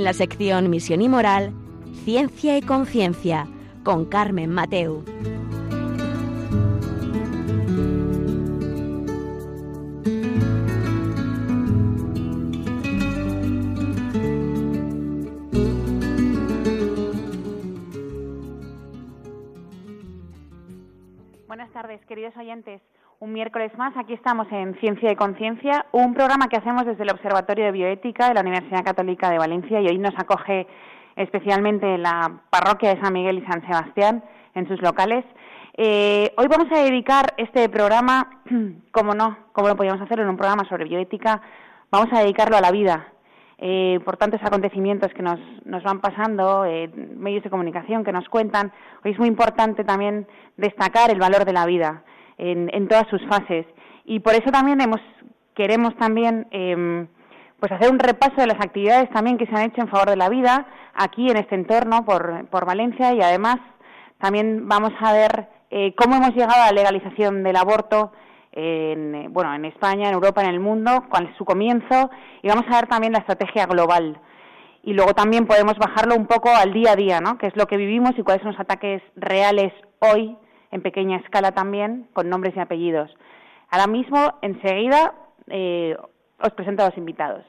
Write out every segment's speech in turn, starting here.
en la sección Misión y Moral, Ciencia y Conciencia, con Carmen Mateu. Buenas tardes, queridos oyentes. Un miércoles más, aquí estamos en Ciencia y Conciencia, un programa que hacemos desde el Observatorio de Bioética de la Universidad Católica de Valencia y hoy nos acoge especialmente la parroquia de San Miguel y San Sebastián en sus locales. Eh, hoy vamos a dedicar este programa, como no, como lo podíamos hacer en un programa sobre bioética, vamos a dedicarlo a la vida. Eh, por tantos acontecimientos que nos, nos van pasando, eh, medios de comunicación que nos cuentan, hoy es muy importante también destacar el valor de la vida en, todas sus fases. Y por eso también hemos, queremos también em, pues hacer un repaso de las actividades también que se han hecho en favor de la vida aquí en este entorno por, por Valencia y además también vamos a ver eh, cómo hemos llegado a la legalización del aborto en, bueno, en España, en Europa, en el mundo, cuál es su comienzo y vamos a ver también la estrategia global. Y luego también podemos bajarlo un poco al día a día, ¿no? ¿Qué es lo que vivimos y cuáles son los ataques reales hoy en pequeña escala también, con nombres y apellidos. Ahora mismo, enseguida, eh, os presento a los invitados.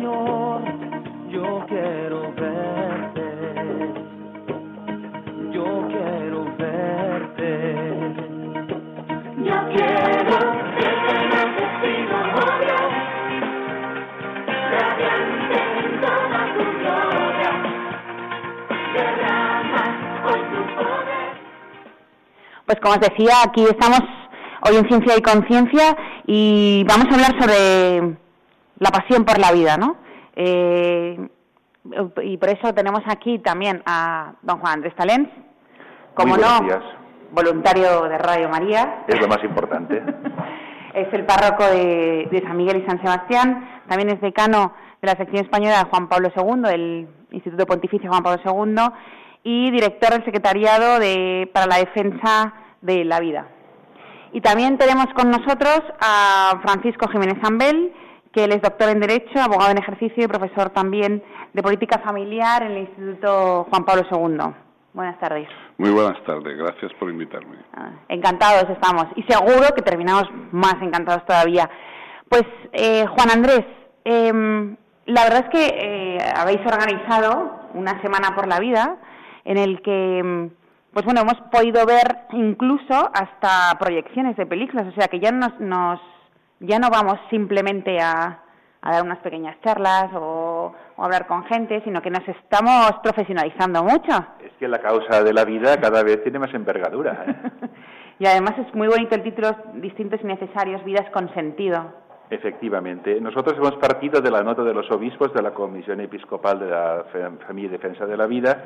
Señor, yo quiero verte, yo quiero verte, yo quiero Pues como os decía, aquí estamos hoy en Ciencia y Conciencia y vamos a hablar sobre la pasión por la vida, ¿no? Eh, y por eso tenemos aquí también a don Juan Andrés Talens, como no, voluntario de Radio María. Es lo más importante. es el párroco de, de, San Miguel y San Sebastián, también es decano de la sección española de Juan Pablo II, del Instituto Pontificio Juan Pablo II, y director del Secretariado de, para la Defensa de la Vida. Y también tenemos con nosotros a Francisco Jiménez Ambel, que él es doctor en Derecho, abogado en ejercicio y profesor también de Política Familiar en el Instituto Juan Pablo II. Buenas tardes. Muy buenas tardes, gracias por invitarme. Ah, encantados estamos y seguro que terminamos más encantados todavía. Pues eh, Juan Andrés, em, la verdad es que eh, habéis organizado una semana por la vida en el que em, pues bueno, hemos podido ver incluso hasta proyecciones de películas, o sea que ya nos, nos ya no vamos simplemente a, dar unas pequeñas charlas o, hablar con gente, sino que nos estamos profesionalizando mucho. Es que la causa de la vida cada vez tiene más envergadura. ¿eh? y además es muy bonito el título Distintos y Necesarios, Vidas con Sentido. Efectivamente. Nosotros hemos partido de la nota de los obispos de la Comisión Episcopal de la Familia y Defensa de la Vida,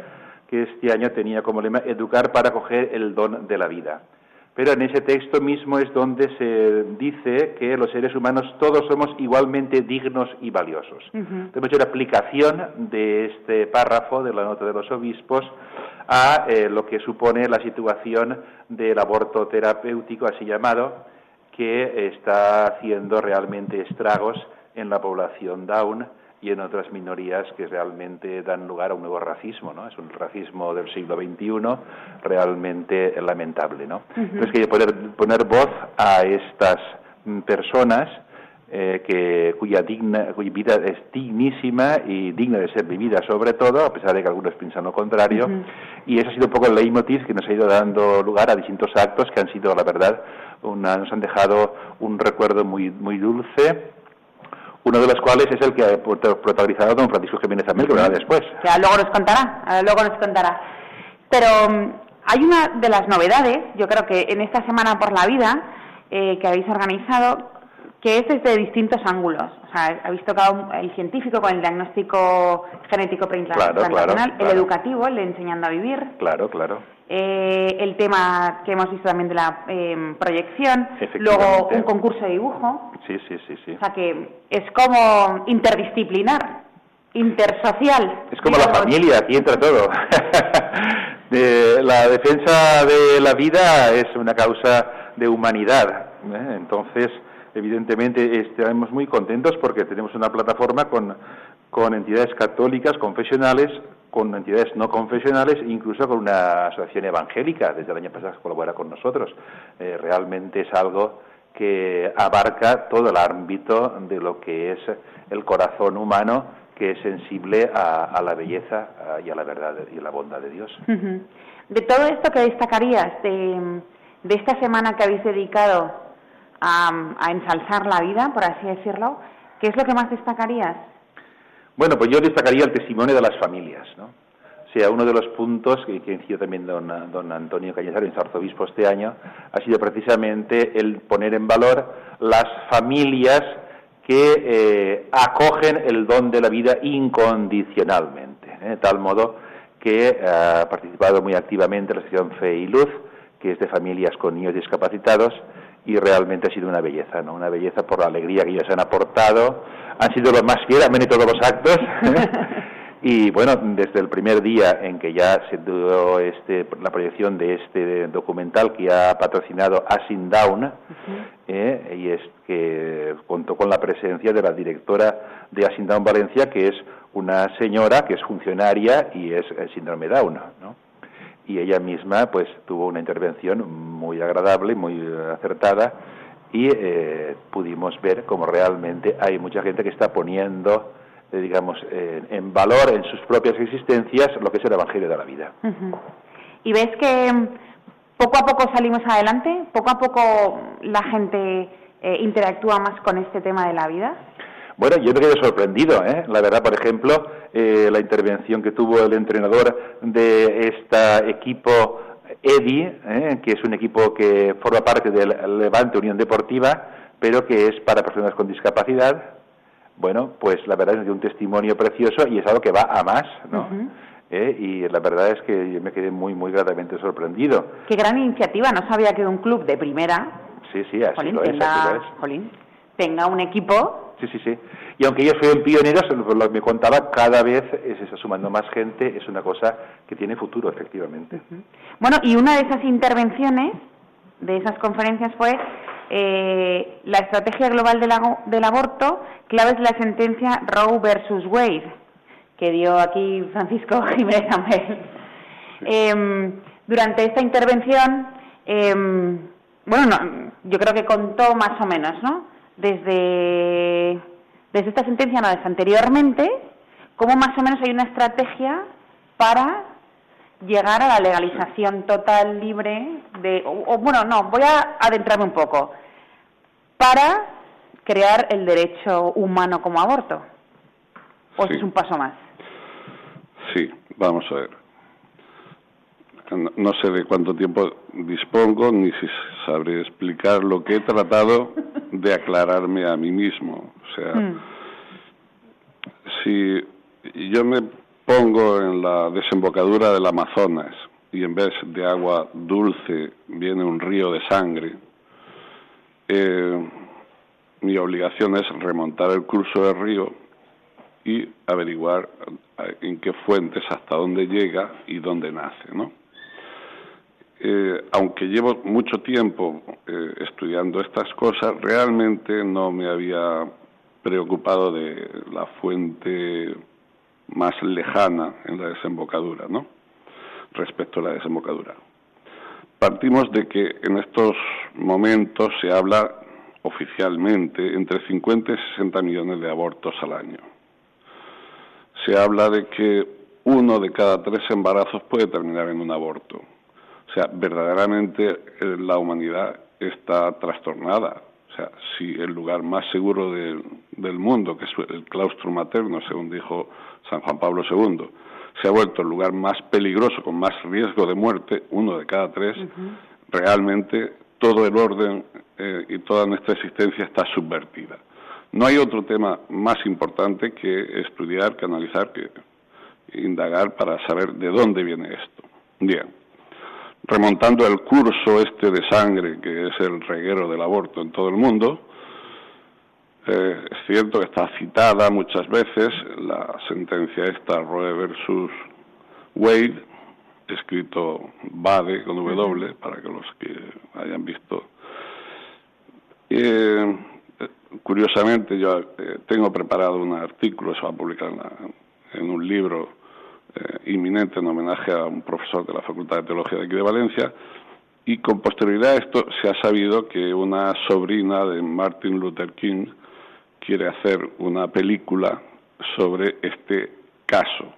que este año tenía como lema Educar para coger el don de la vida. Pero en ese texto mismo es donde se dice que los seres humanos todos somos igualmente dignos y valiosos. Hemos hecho la aplicación de este párrafo de la nota de los obispos a eh, lo que supone la situación del aborto terapéutico, así llamado, que está haciendo realmente estragos en la población Down y en otras minorías que realmente dan lugar a un nuevo racismo, ¿no? Es un racismo del siglo XXI realmente lamentable, ¿no? Entonces, que poder poner voz a estas personas eh, que, cuya, digna, cuya vida es dignísima y digna de ser vivida sobre todo, a pesar de que algunos piensan lo contrario, y ese ha sido un poco el leitmotiv que nos ha ido dando lugar a distintos actos que han sido, la verdad, nos han dejado un recuerdo muy, muy dulce uno de los cuales es el que ha protagonizado don Francisco Jiménez Amel, que verá después. Ya, luego nos contará, luego nos contará. Pero, hay una de las novedades, yo creo que en esta Semana por la Vida, eh, que habéis organizado, que es desde distintos ángulos. O sea, habéis tocado el científico con el diagnóstico genético translacional, el educativo, el de enseñando a vivir. Claro, claro. Eh, el tema que hemos visto también de la em, proyección, luego un concurso de dibujo. Sí, sí, sí, sí. O sea que es como interdisciplinar, intersocial. Es como la familia, aquí entra todo. la defensa de la vida es una causa de humanidad. ¿eh? Entonces, evidentemente, estamos muy contentos porque tenemos una plataforma con, con entidades católicas, confesionales, con entidades no confesionales incluso con una asociación evangélica. Desde el año pasado colabora con nosotros. Eh, realmente es algo que abarca todo el ámbito de lo que es el corazón humano que es sensible a, la belleza y a la verdad y a la bondad de Dios. De todo esto que destacarías de, esta semana que habéis dedicado a, ensalzar la vida, por así decirlo, ¿qué es lo que más destacarías? Bueno, pues yo destacaría el testimonio de las familias, ¿no? O sea, uno de los puntos que, que incidió también don, don Antonio Cañizares, arzobispo este año, ha sido precisamente el poner en valor las familias que eh, acogen el don de la vida incondicionalmente, ¿eh? de tal modo que ha participado muy activamente la sección Fe y Luz, que es de familias con niños discapacitados, y realmente ha sido una belleza, ¿no? Una belleza por la alegría que ellos han aportado. Han sido los más fieles, han venido todos los actos. ¿eh? Y bueno, desde el primer día en que ya se dio este, la proyección de este documental que ha patrocinado Asin Down, eh, y es que contó con la presencia de la directora de Asin Down Valencia, que es una señora que es funcionaria y es el síndrome Down, ¿no? Y ella misma, pues, tuvo una intervención muy agradable, muy acertada, y eh, pudimos ver cómo realmente hay mucha gente que está poniendo eh, digamos, en valor en sus propias existencias lo que es el Evangelio de la vida. ¿Y ves que mm, poco a poco salimos adelante? ¿Poco a poco la gente eh, interactúa más con este tema de la vida? Bueno, yo me quedé sorprendido, ¿eh? La verdad, por ejemplo, eh, la intervención que tuvo el entrenador de este equipo EDI, que es un equipo que forma parte del Levante Unión Deportiva, pero que es para personas con discapacidad, bueno, pues la verdad es que un testimonio precioso y es algo que va a más, ¿no? ¿Eh? y la verdad es que yo me quedé muy, muy gratamente sorprendido. Qué gran iniciativa, no sabía que un club de primera... Sí, sí, así, lo, es, así tenga un equipo... Sí, sí, sí. Y aunque ellos fueron pioneros, lo que me contaba, cada vez se está sumando más gente, es una cosa que tiene futuro, efectivamente. Bueno, y una de esas intervenciones, de esas conferencias fue eh, la estrategia global del, aborto, clave es la sentencia Roe versus Wade, que dio aquí Francisco Jiménez Amel. Em, durante esta intervención, em, bueno, yo creo que contó más o menos, ¿no? Desde, desde esta sentencia, no, desde anteriormente, cómo más o menos hay una estrategia para llegar a la legalización total, libre, de, o, bueno, no, voy a adentrarme un poco, para crear el derecho humano como aborto. ¿O es un paso más? Sí, vamos a ver. No, sé de cuánto tiempo dispongo ni si sabré explicar lo que he tratado de aclararme a mí mismo. O sea, hmm. si yo me pongo en la desembocadura del Amazonas y en vez de agua dulce viene un río de sangre, eh, mi obligación es remontar el curso del río y averiguar eh, en qué fuentes, hasta dónde llega y dónde nace, ¿no? Eh, aunque llevo mucho tiempo estudiando estas cosas, realmente no me había preocupado de la fuente más lejana en la desembocadura, ¿no? Respecto a la desembocadura. Partimos de que en estos momentos se habla oficialmente entre 50 y 60 millones de abortos al año. Se habla de que uno de cada tres embarazos puede terminar en un aborto. O sea, verdaderamente eh, la humanidad está trastornada. O sea, si el lugar más seguro del mundo, que es el claustro materno, según dijo San Juan Pablo II, se ha vuelto el lugar más peligroso, con más riesgo de muerte, uno de cada tres, realmente todo el orden eh, y toda nuestra existencia está subvertida. No hay otro tema más importante que estudiar, que analizar, que indagar para saber de dónde viene esto. Bien, remontando el curso este de sangre que es el reguero del aborto en todo el mundo, eh, es cierto que está citada muchas veces la sentencia esta Roe versus Wade, escrito Bade con W, para que los que hayan visto. Eh, curiosamente, yo eh, tengo preparado un artículo, se va a publicar en, un libro inminente en homenaje a un profesor de la Facultad de Teología de aquí de Valencia, y con posterioridad a esto se ha sabido que una sobrina de Martin Luther King, quiere hacer una película sobre este caso.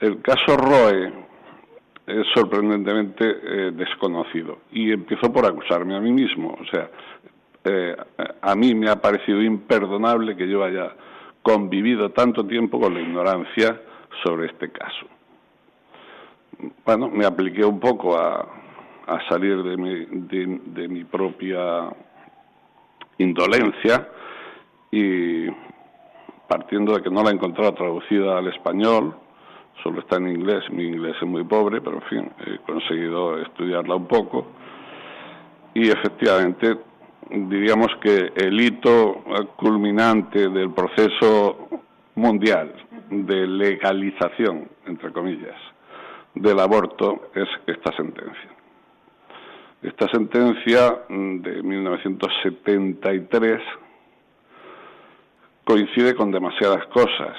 El caso Roe es sorprendentemente eh, desconocido y empezó por acusarme a mí mismo. O sea, eh, a mí me ha parecido imperdonable que yo haya convivido tanto tiempo con la ignorancia sobre este caso. Bueno, me apliqué un poco a, salir de mi, de mi propia indolencia y partiendo de que no la he encontrado traducida al español, solo está en inglés, mi inglés es muy pobre, pero en fin, he conseguido estudiarla un poco y efectivamente diríamos que el hito culminante del proceso mundial de legalización, entre comillas, del aborto es esta sentencia. Esta sentencia de 1973 coincide con demasiadas cosas.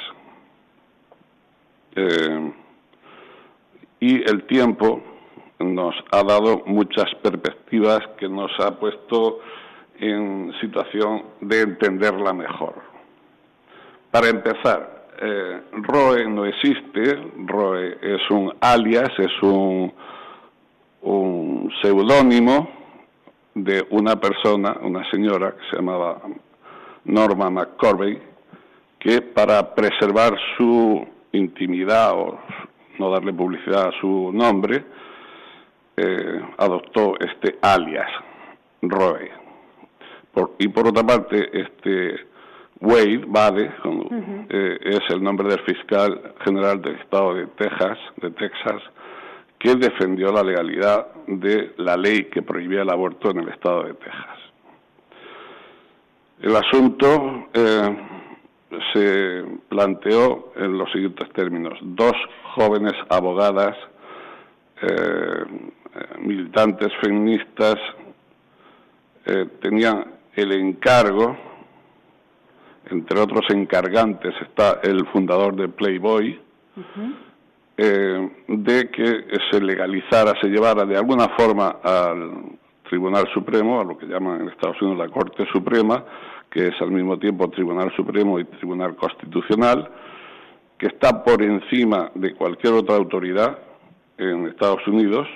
Eh, y el tiempo nos ha dado muchas perspectivas que nos ha puesto en situación de entenderla mejor. Para empezar, eh, Roe no existe, Roe es un alias, es un, un seudónimo de una persona, una señora que se llamaba Norma McCorvey, que para preservar su intimidad o no darle publicidad a su nombre, eh, adoptó este alias, Roe. y por otra parte, este Wade, Bade, eh, es el nombre del fiscal general del estado de Texas, de Texas, que defendió la legalidad de la ley que prohibía el aborto en el estado de Texas. El asunto eh, se planteó en los siguientes términos. Dos jóvenes abogadas, eh, militantes feministas, tenían el encargo, entre otros encargantes está el fundador de Playboy, de que se legalizara, se llevara de alguna forma al Tribunal Supremo, a lo que llaman en Estados Unidos la Corte Suprema, que es al mismo tiempo Tribunal Supremo y Tribunal Constitucional, que está por encima de cualquier otra autoridad en Estados Unidos,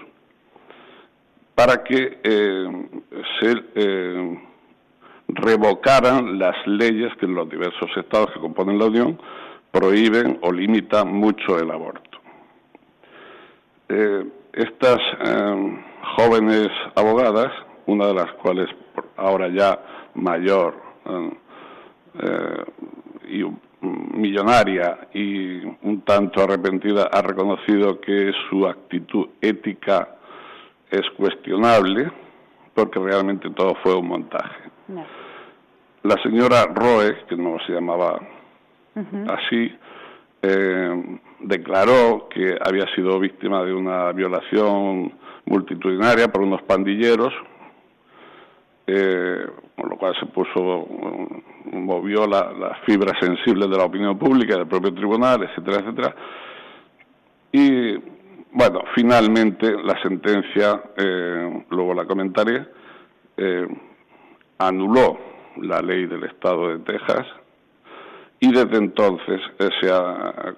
para que eh, se eh, revocaran las leyes que en los diversos estados que componen la Unión prohíben o limitan mucho el aborto. Eh, estas jóvenes abogadas, una de las cuales ahora ya mayor eh, y millonaria y un tanto arrepentida, ha reconocido que su actitud ética es cuestionable porque realmente todo fue un montaje. La señora Roe, que no se llamaba así, eh, declaró que había sido víctima de una violación multitudinaria por unos pandilleros, eh, con lo cual se puso, movió las la fibras sensibles de la opinión pública, del propio tribunal, etcétera, etcétera. Y bueno, finalmente la sentencia, eh, luego la comentaré, eh, anuló la ley del Estado de Texas y desde entonces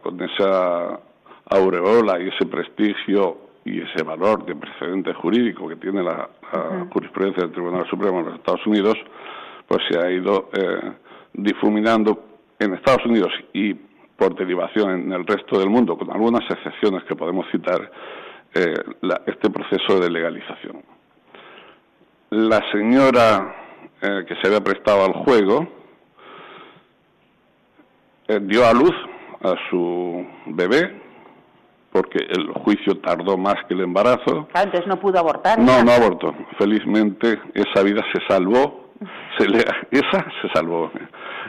con esa aureola y ese prestigio y ese valor de precedente jurídico que tiene la, jurisprudencia del Tribunal Supremo de los Estados Unidos, pues se ha ido eh, difuminando en Estados Unidos y por derivación en el resto del mundo, con algunas excepciones que podemos citar, eh, este proceso de legalización. La señora eh, que se había prestado al juego eh, dio a luz a su bebé porque el juicio tardó más que el embarazo. Entonces no pudo abortar. No, no abortó. Felizmente esa vida se salvó. Se le, esa se salvó.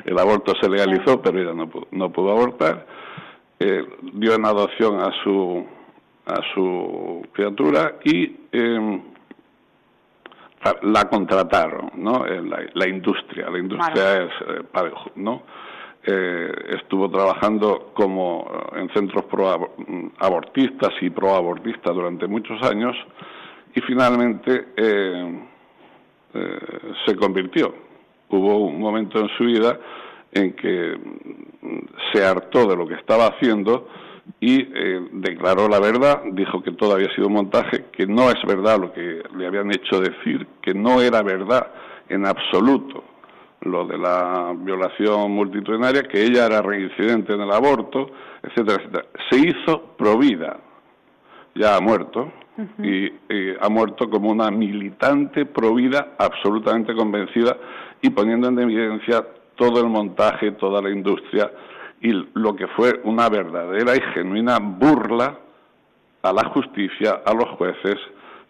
El aborto se legalizó, pero ella no pudo, no pudo abortar. Eh, dio en adopción a su a su criatura y eh, la contrataron, ¿no? La, la industria, la industria es eh, parejo, ¿no? Eh, estuvo trabajando como eh, en centros pro abortistas y pro abortistas durante muchos años y finalmente eh, se convirtió. Hubo un momento en su vida en que mm, se hartó de lo que estaba haciendo y declaró la verdad, dijo que todo había sido un montaje, que no es verdad lo que le habían hecho decir, que no era verdad en absoluto lo de la violación multitudinaria, que ella era reincidente en el aborto, etcétera, etcétera. Se hizo provida, ya ha muerto, y, ha muerto como una militante provida absolutamente convencida y poniendo en evidencia todo el montaje, toda la industria y lo que fue una verdadera y genuina burla a la justicia, a los jueces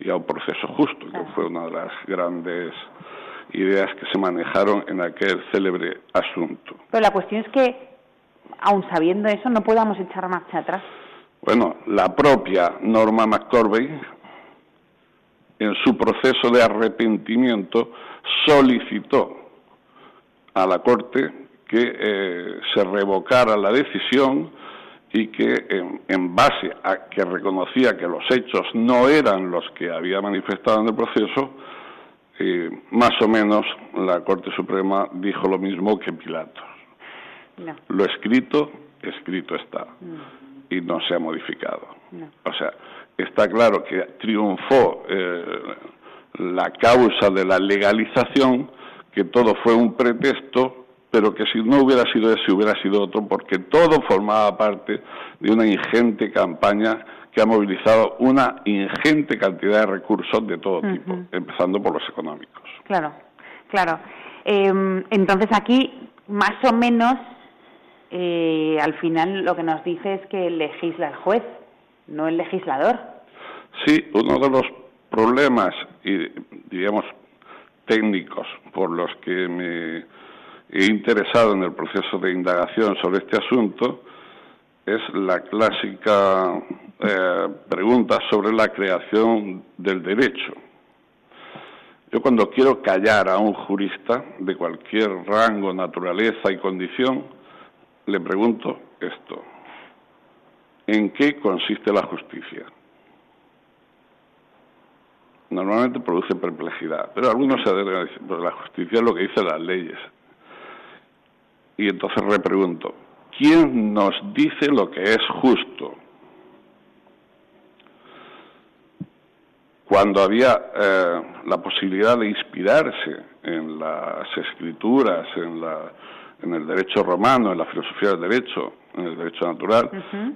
y a un proceso justo, que fue una de las grandes ideas que se manejaron en aquel célebre asunto. Pero la cuestión es que, aun sabiendo eso, no podamos echar marcha atrás. Bueno, la propia Norma McCorvey, en su proceso de arrepentimiento, solicitó a la Corte que eh, se revocara la decisión y que en, base a que reconocía que los hechos no eran los que había manifestado en el proceso, más o menos la Corte Suprema dijo lo mismo que Pilatos. Lo escrito, escrito está. Y no se ha modificado. O sea, está claro que triunfó eh, la causa de la legalización, que todo fue un pretexto, pero que si no hubiera sido ese, hubiera sido otro, porque todo formaba parte de una ingente campaña que ha movilizado una ingente cantidad de recursos de todo tipo, empezando por los económicos. Claro, claro. Em, entonces aquí, más o menos, eh, al final lo que nos dice es que legisla el juez, no el legislador. Sí, uno de los problemas, y diríamos técnicos, por los que me interesado en el proceso de indagación sobre este asunto, es la clásica eh, pregunta sobre la creación del derecho. Yo cuando quiero callar a un jurista de cualquier rango, naturaleza y condición, le pregunto esto. ¿En qué consiste la justicia? Normalmente produce perplejidad, pero algunos se adelgan a decir, pues la justicia es lo que dicen las leyes. Y entonces repregunto, ¿quién nos dice lo que es justo? Cuando había eh, la posibilidad de inspirarse en las escrituras, en, la, en el derecho romano, en la filosofía del derecho, en el derecho natural,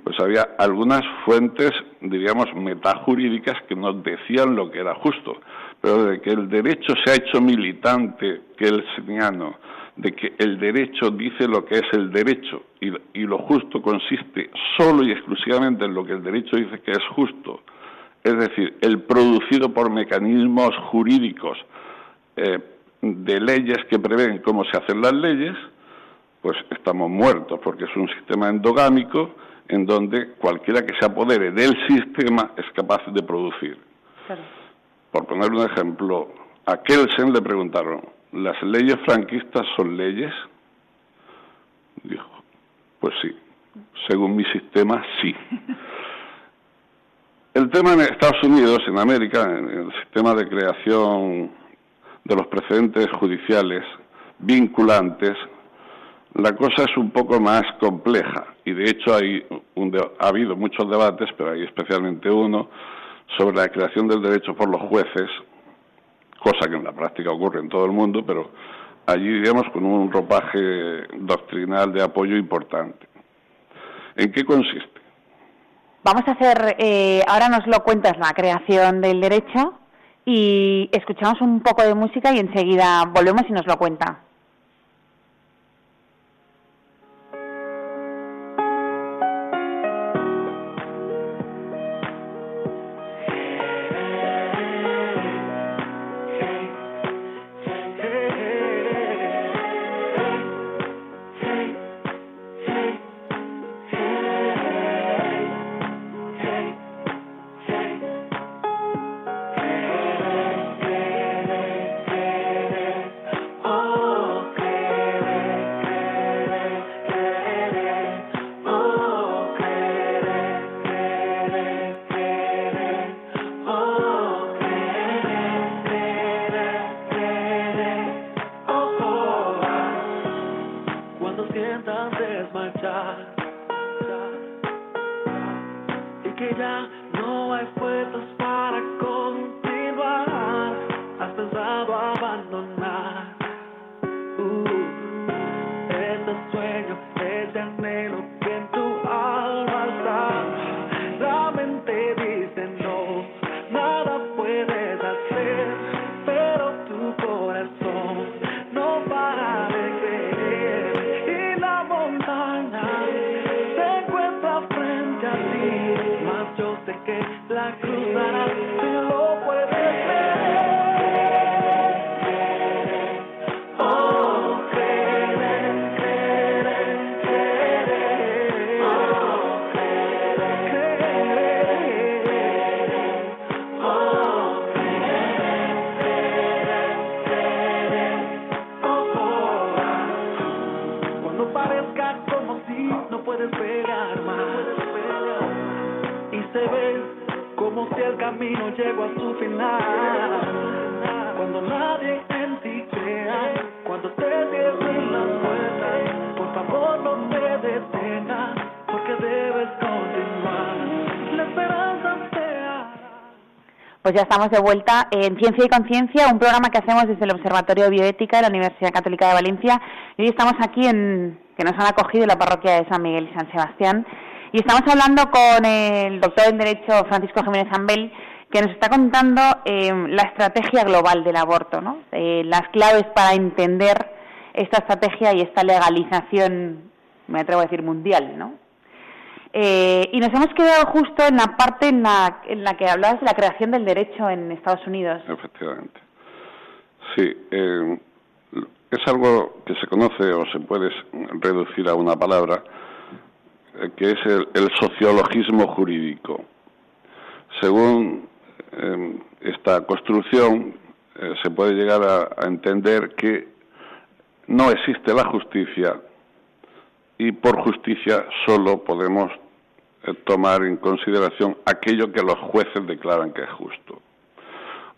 pues había algunas fuentes, diríamos, metajurídicas que nos decían lo que era justo. Pero de que el derecho se ha hecho militante, que el de que el derecho dice lo que es el derecho y, lo justo consiste solo y exclusivamente en lo que el derecho dice que es justo, es decir, el producido por mecanismos jurídicos eh, de leyes que prevén cómo se hacen las leyes, pues estamos muertos, porque es un sistema endogámico en donde cualquiera que se apodere del sistema es capaz de producir. Por poner un ejemplo, a Kelsen le preguntaron, ¿las leyes franquistas son leyes? Dijo, pues sí, según mi sistema, sí. El tema en Estados Unidos, en América, en el sistema de creación de los precedentes judiciales vinculantes, la cosa es un poco más compleja y de hecho hay ha habido muchos debates, pero hay especialmente uno sobre la creación del derecho por los jueces cosa que en la práctica ocurre en todo el mundo, pero allí, digamos, con un ropaje doctrinal de apoyo importante. ¿En qué consiste? Vamos a hacer, eh, ahora nos lo cuentas la creación del derecho y escuchamos un poco de música y enseguida volvemos y nos lo cuenta. Pues ya estamos de vuelta en Ciencia y Conciencia, un programa que hacemos desde el Observatorio de Bioética de la Universidad Católica de Valencia. Y hoy estamos aquí en que nos han acogido en la parroquia de San Miguel y San Sebastián. Y estamos hablando con el doctor en Derecho Francisco Jiménez Ambel, que nos está contando eh, la estrategia global del aborto, ¿no? Eh, las claves para entender esta estrategia y esta legalización, me atrevo a decir, mundial, ¿no? Eh, y nos hemos quedado justo en la parte en la, en la que hablabas de la creación del derecho en Estados Unidos. Efectivamente. Sí, eh, es algo que se conoce o se puede reducir a una palabra, eh, que es el, sociologismo jurídico. Según eh, esta construcción, se puede llegar a, entender que no existe la justicia y por justicia solo podemos tomar en consideración aquello que los jueces declaran que es justo.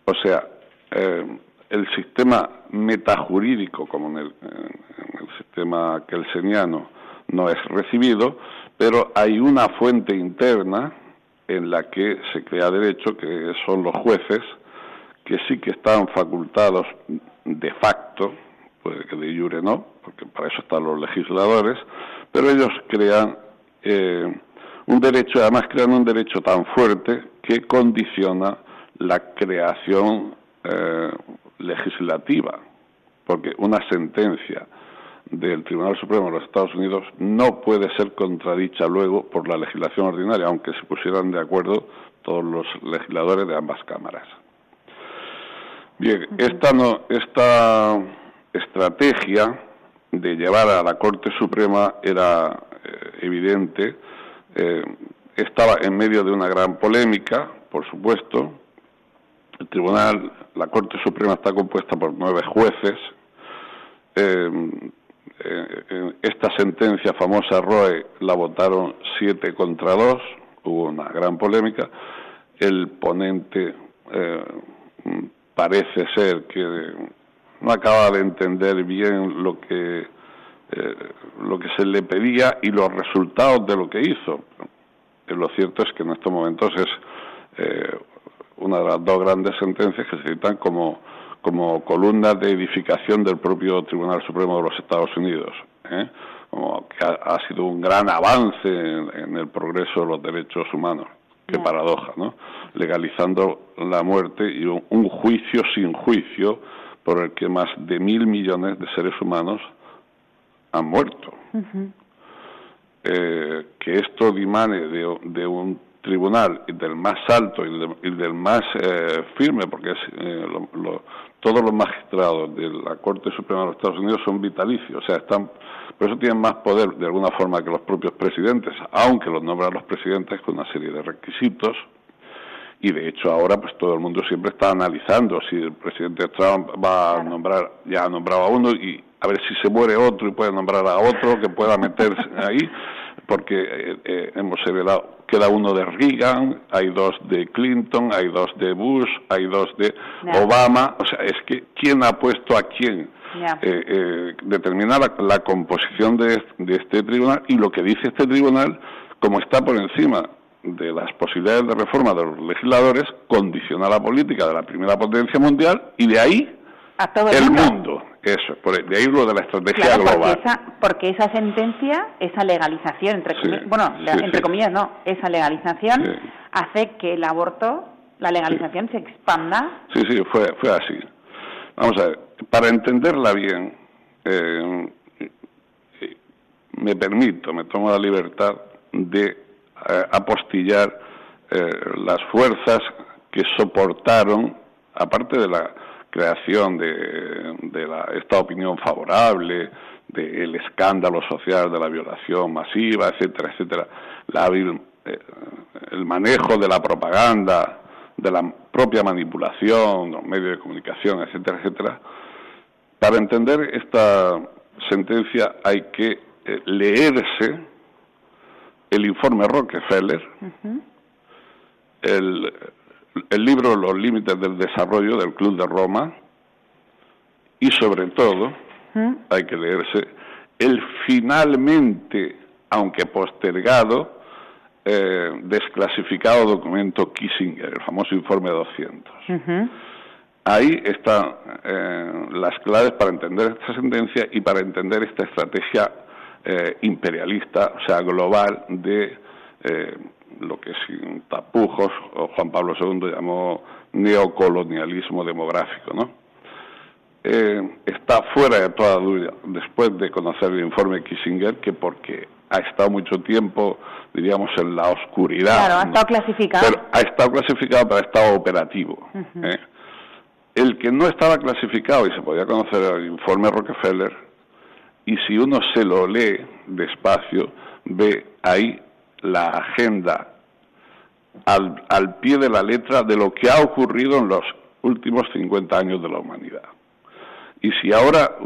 O sea, eh, el sistema metajurídico, como en el, en el sistema kelseniano, no es recibido, pero hay una fuente interna en la que se crea derecho, que son los jueces, que sí que están facultados de facto, puede que de jure no, porque para eso están los legisladores, pero ellos crean eh, un derecho, además crean un derecho tan fuerte que condiciona la creación eh, legislativa, porque una sentencia del Tribunal Supremo de los Estados Unidos no puede ser contradicha luego por la legislación ordinaria, aunque se pusieran de acuerdo todos los legisladores de ambas cámaras. Bien, esta, no, esta estrategia de llevar a la Corte Suprema era eh, evidente, eh, estaba en medio de una gran polémica, por supuesto. El Tribunal, la Corte Suprema está compuesta por nueve jueces. Eh, eh, esta sentencia famosa Roe la votaron siete contra dos, hubo una gran polémica. El ponente eh, parece ser que no acaba de entender bien lo que eh, lo que se le pedía y los resultados de lo que hizo. Eh, lo cierto es que en estos momentos es eh, una de las dos grandes sentencias que se citan como, como columnas de edificación del propio Tribunal Supremo de los Estados Unidos. ¿eh? como que ha, sido un gran avance en, el progreso de los derechos humanos. Qué paradoja, ¿no? Legalizando la muerte y un, juicio sin juicio por el que más de mil millones de seres humanos han muerto. Eh, que esto dimane de, un tribunal del más alto y, del más eh, firme, porque es, eh, todos los magistrados de la Corte Suprema de los Estados Unidos son vitalicios, o sea, están, por eso tienen más poder de alguna forma que los propios presidentes, aunque los nombran los presidentes con una serie de requisitos. Y de hecho ahora pues todo el mundo siempre está analizando si el presidente Trump va a nombrar, ya ha nombrado a uno y a ver si se muere otro y puede nombrar a otro que pueda meterse ahí, porque eh, eh, hemos revelado, queda uno de Reagan, hay dos de Clinton, hay dos de Bush, hay dos de Obama, o sea, es que ¿quién ha puesto a quién? Eh, determinar la, composición de, de este tribunal y lo que dice este tribunal, como está por encima de las posibilidades de reforma de los legisladores, condiciona la política de la primera potencia mundial y de ahí el, mundo. Eso, por, de ahí lo de la estrategia global. Porque esa, porque esa sentencia, esa legalización, entre comillas, bueno, entre comillas no, esa legalización hace que el aborto, la legalización se expanda. Sí, sí, fue, fue así. Vamos a ver, para entenderla bien, eh, me permito, me tomo la libertad de eh, apostillar eh, las fuerzas que soportaron, aparte de la creación de, esta opinión favorable, del escándalo social de la violación masiva, etcétera, etcétera, eh, el manejo de la propaganda, de la propia manipulación, los medios de comunicación, etcétera, etcétera. Para entender esta sentencia hay que eh, leerse el informe Rockefeller, el el libro Los límites del desarrollo del Club de Roma y sobre todo ¿Mm? hay que leerse el finalmente, aunque postergado, eh, desclasificado documento Kissinger, el famoso informe 200. Ahí están eh, las claves para entender esta sentencia y para entender esta estrategia eh, imperialista, o sea, global de lo que sin tapujos Juan Pablo II llamó neocolonialismo demográfico, ¿no? Eh, está fuera de toda duda, después de conocer el informe Kissinger, que porque ha estado mucho tiempo, diríamos, en la oscuridad. Claro, ha estado clasificado. Pero ha estado clasificado, pero ha estado operativo. ¿eh? El que no estaba clasificado y se podía conocer el informe Rockefeller, y si uno se lo lee despacio, ve ahí la agenda al, al pie de la letra de lo que ha ocurrido en los últimos 50 años de la humanidad. Y si ahora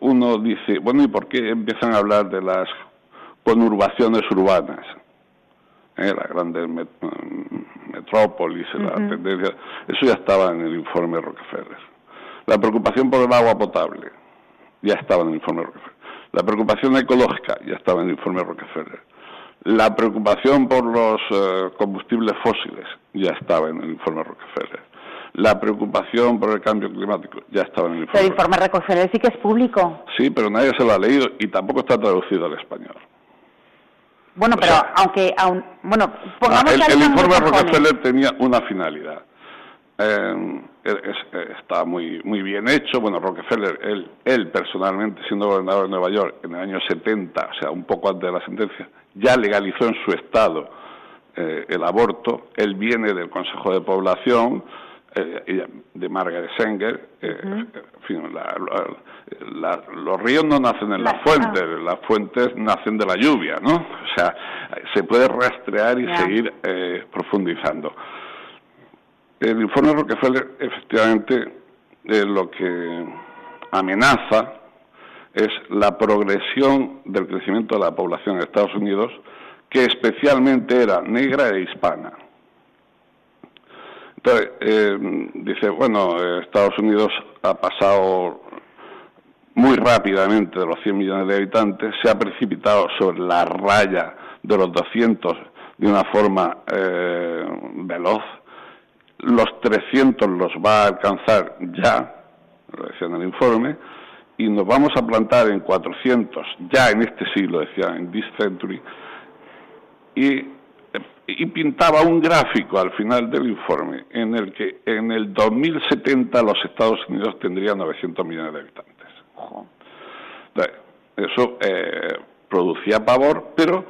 uno dice, bueno, ¿y por qué empiezan a hablar de las conurbaciones urbanas? ¿Eh? Las grandes metrópolis, la tendencia, eso ya estaba en el informe Rockefeller. La preocupación por el agua potable ya estaba en el informe Rockefeller. La preocupación ecológica ya estaba en el informe Rockefeller. La preocupación por los eh, combustibles fósiles ya estaba en el informe Rockefeller. La preocupación por el cambio climático ya estaba en el informe. el informe Rockefeller sí que es público. Sí, pero nadie se lo ha leído y tampoco está traducido al español. Bueno, pero aunque, aun, bueno, pongamos el, el informe Rockefeller tenía una finalidad. Eh, está muy muy bien hecho. Bueno, Rockefeller, él, él personalmente, siendo gobernador de Nueva York en el año 70, o sea, un poco antes de la sentencia, ya legalizó en su estado eh, el aborto. Él viene del Consejo de Población, eh, de Margaret Sanger. Eh, en fin, los ríos no nacen en las fuentes, las fuentes nacen de la lluvia, ¿no? O sea, se puede rastrear y seguir profundizando. El informe Rockefeller, efectivamente, lo que amenaza es la progresión del crecimiento de la población en Estados Unidos, que especialmente era negra e hispana. Entonces, eh, dice, bueno, Estados Unidos ha pasado muy rápidamente de los 100 millones de habitantes, se ha precipitado sobre la raya de los 200 de una forma eh, veloz, los 300 los va a alcanzar ya, lo decía en el informe, y nos vamos a plantar en 400, ya en este siglo, decía, en this century, y, pintaba un gráfico al final del informe en el que en el 2070 los Estados Unidos tendrían 900 millones de habitantes. Eso eh, producía pavor, pero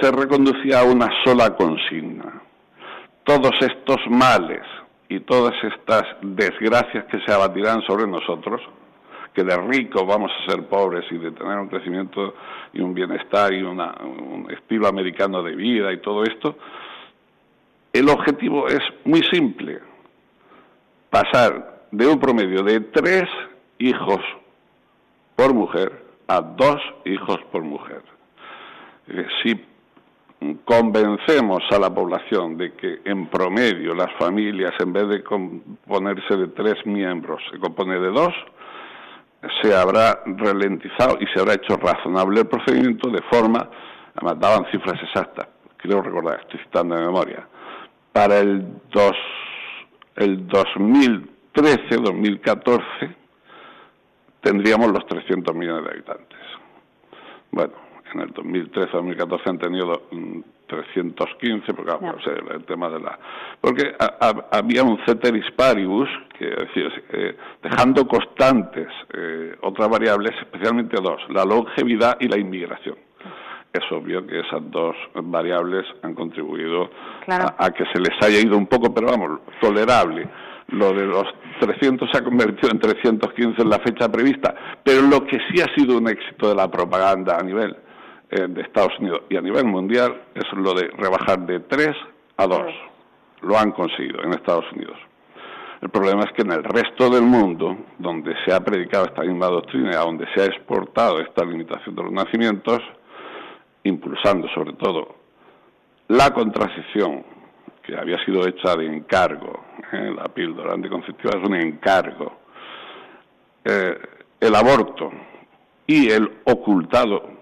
se reconducía a una sola consigna. Todos estos males y todas estas desgracias que se abatirán sobre nosotros, que de ricos vamos a ser pobres y de tener un crecimiento y un bienestar y un estilo americano de vida y todo esto, el objetivo es muy simple, pasar de un promedio de tres hijos por mujer a dos hijos por mujer. Eh, convencemos a la población de que en promedio las familias, en vez de componerse de tres miembros, se compone de dos, se habrá ralentizado y se habrá hecho razonable el procedimiento de forma, además daban cifras exactas, creo recordar, estoy citando de memoria, para el, dos, el 2013-2014 tendríamos los 300 millones de habitantes. Bueno, en el 2013-2014 han tenido 315, mm, porque el tema de la... Porque había un ceteris paribus, que decir, eh, dejando constantes eh, otras variables, especialmente dos, la longevidad y la inmigración. Es obvio que esas dos variables han contribuido a, que se les haya ido un poco, pero vamos, tolerable. Lo de los 300 se ha convertido en 315 en la fecha prevista, pero lo que sí ha sido un éxito de la propaganda a nivel de Estados Unidos y a nivel mundial es lo de rebajar de 3 a 2. Lo han conseguido en Estados Unidos. El problema es que en el resto del mundo, donde se ha predicado esta misma doctrina, donde se ha exportado esta limitación de los nacimientos, impulsando sobre todo la contracción que había sido hecha de encargo, ¿eh? la píldora anticonceptiva es un encargo, eh, el aborto y el ocultado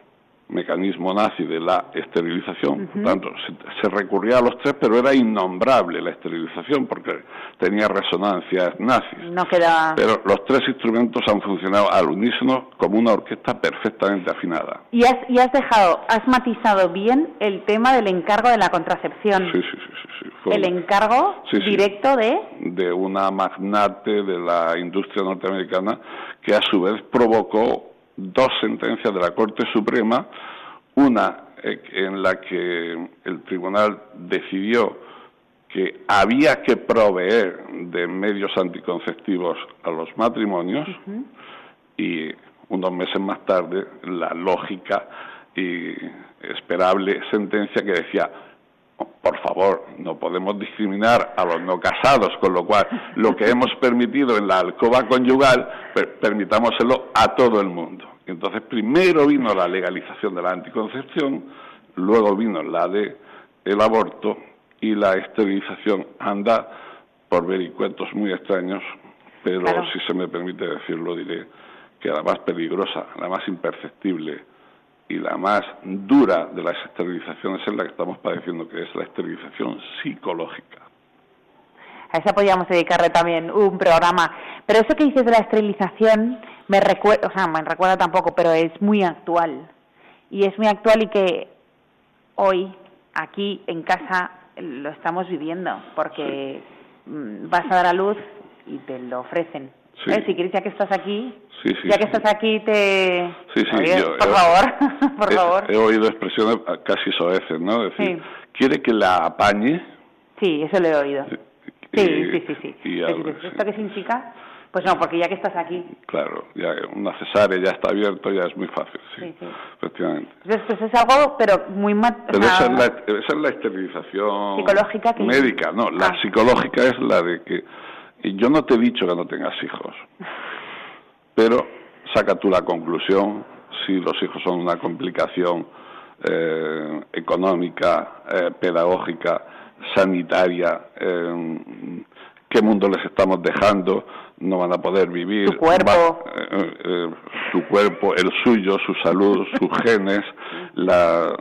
mecanismo nazi de la esterilización. Por tanto, se, recurría a los tres, pero era innombrable la esterilización porque tenía resonancias nazis. No queda... Pero los tres instrumentos han funcionado al unísono como una orquesta perfectamente afinada. Y has, y has dejado, has matizado bien el tema del encargo de la contracepción. Sí, sí, sí. sí, el encargo directo de... De una magnate de la industria norteamericana que a su vez provocó dos sentencias de la Corte Suprema, una eh, en la que el tribunal decidió que había que proveer de medios anticonceptivos a los matrimonios y unos meses más tarde la lógica y esperable sentencia que decía por favor, no podemos discriminar a los no casados, con lo cual lo que hemos permitido en la alcoba conyugal, permitámoselo a todo el mundo. Entonces, primero vino la legalización de la anticoncepción, luego vino la de el aborto y la esterilización anda por vericuetos muy extraños, pero si se me permite decirlo, diré que la más peligrosa, la más imperceptible y la más dura de las esterilizaciones es la que estamos padeciendo, que es la esterilización psicológica. A esa podríamos dedicarle también un programa. Pero eso que dices de la esterilización me recuerda, o sea, me recuerda tampoco, pero es muy actual. Y es muy actual y que hoy, aquí en casa, lo estamos viviendo, porque mm, vas a dar a luz y te lo ofrecen. ¿Eh? Si quieres, ya que estás aquí, ya que estás aquí, te... Sí, sí, por favor, por favor. He oído expresiones casi soeces, ¿no? decir, ¿quiere que la apañe? Sí, eso lo he oído. Sí, sí, sí, sí. ¿Esto qué significa? Pues no, porque ya que estás aquí. Claro, ya una cesárea ya está abierto, ya es muy fácil, sí, efectivamente. Entonces, pues es algo, pero muy... Pero esa, es la, esa, es la, esterilización... Psicológica. Médica, no, la ah. psicológica es la de que y yo no te he dicho que no tengas hijos, pero saca tú la conclusión si los hijos son una complicación eh, económica, eh, pedagógica, sanitaria, eh, qué mundo les estamos dejando, no van a poder vivir. Su cuerpo. su cuerpo, el suyo, su salud, sus genes, la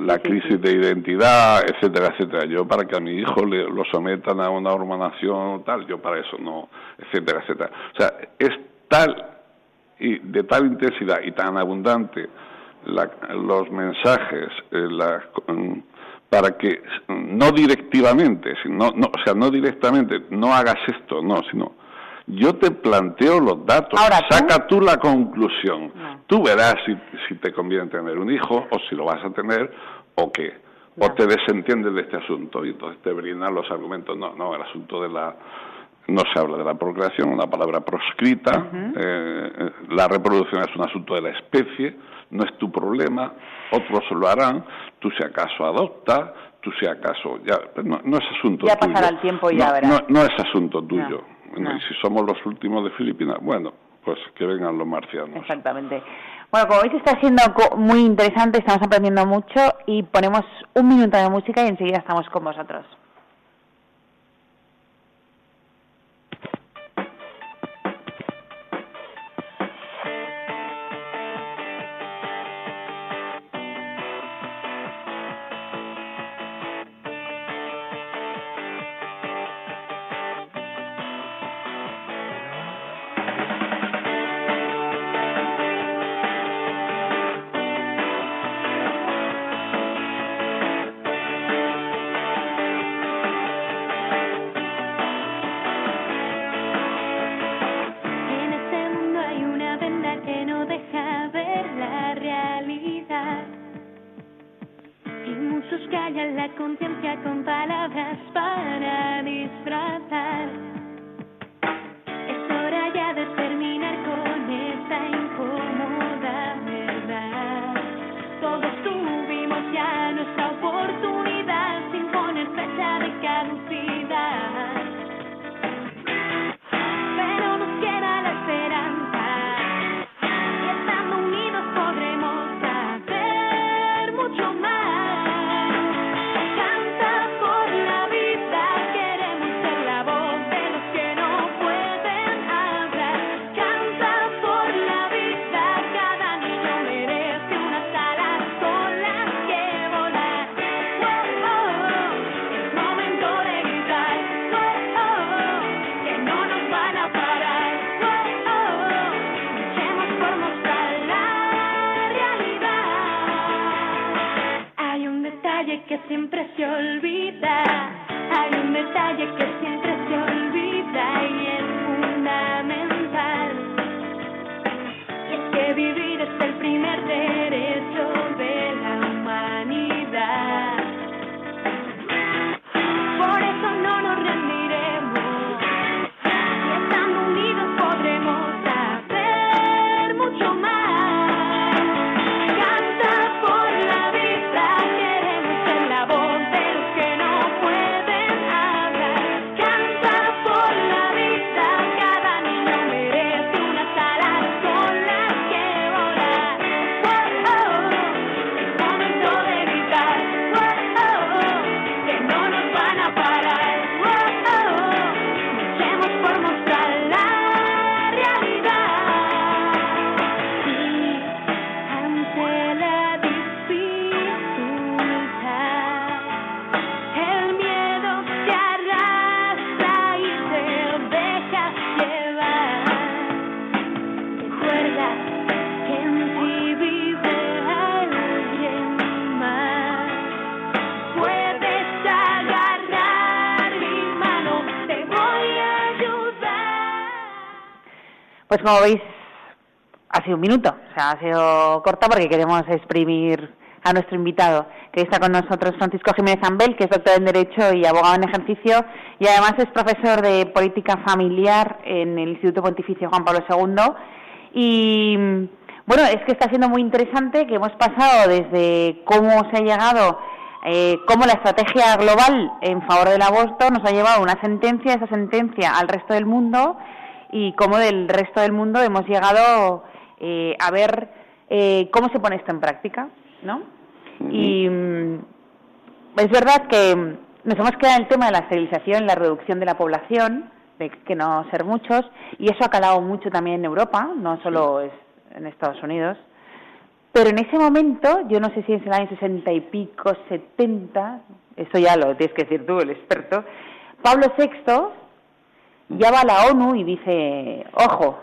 la crisis de identidad, etcétera, etcétera. Yo para que a mi hijo le, lo sometan a una hormonación tal, yo para eso no, etcétera, etcétera. O sea, es tal y de tal intensidad y tan abundante los mensajes, eh, mm, para que no directivamente, sino, no, o sea, no directamente, no hagas esto, no, sino yo te planteo los datos, saca tú la conclusión. Tú verás si, si te conviene tener un hijo o si lo vas a tener o qué. O te desentiendes de este asunto y entonces te brindan los argumentos. No, no, el asunto de la no se habla de la procreación, una palabra proscrita, eh, la reproducción es un asunto de la especie, no es tu problema, otros lo harán, tú si acaso adopta, tú si acaso, ya, no, no es asunto tuyo. Ya pasará el tiempo y ya verás. No, es asunto tuyo. Y si somos los últimos de Filipinas, bueno, pues que vengan los marcianos. Exactamente. Bueno, como veis está siendo muy interesante, estamos aprendiendo mucho y ponemos un minuto de música y enseguida estamos con vosotros. Pues como veis, ha sido un minuto, o sea, ha sido corta porque queremos exprimir a nuestro invitado, que está con nosotros Francisco Jiménez Ambel, que es doctor en Derecho y abogado en ejercicio, y además es profesor de Política Familiar en el Instituto Pontificio Juan Pablo II. Y bueno, es que está siendo muy interesante que hemos pasado desde cómo se ha llegado, eh, cómo la estrategia global en favor del aborto nos ha llevado a una sentencia, esa sentencia al resto del mundo, y cómo del resto del mundo hemos llegado eh, a ver eh, cómo se pone esto en práctica, ¿no? Y mm, es verdad que nos hemos quedado en el tema de la esterilización, la reducción de la población, de que no ser muchos, y eso ha calado mucho también en Europa, no solo es en Estados Unidos. Pero en ese momento, yo no sé si es el año sesenta y pico, setenta, eso ya lo tienes que decir tú, el experto, Pablo VI ya va la ONU y dice, ojo,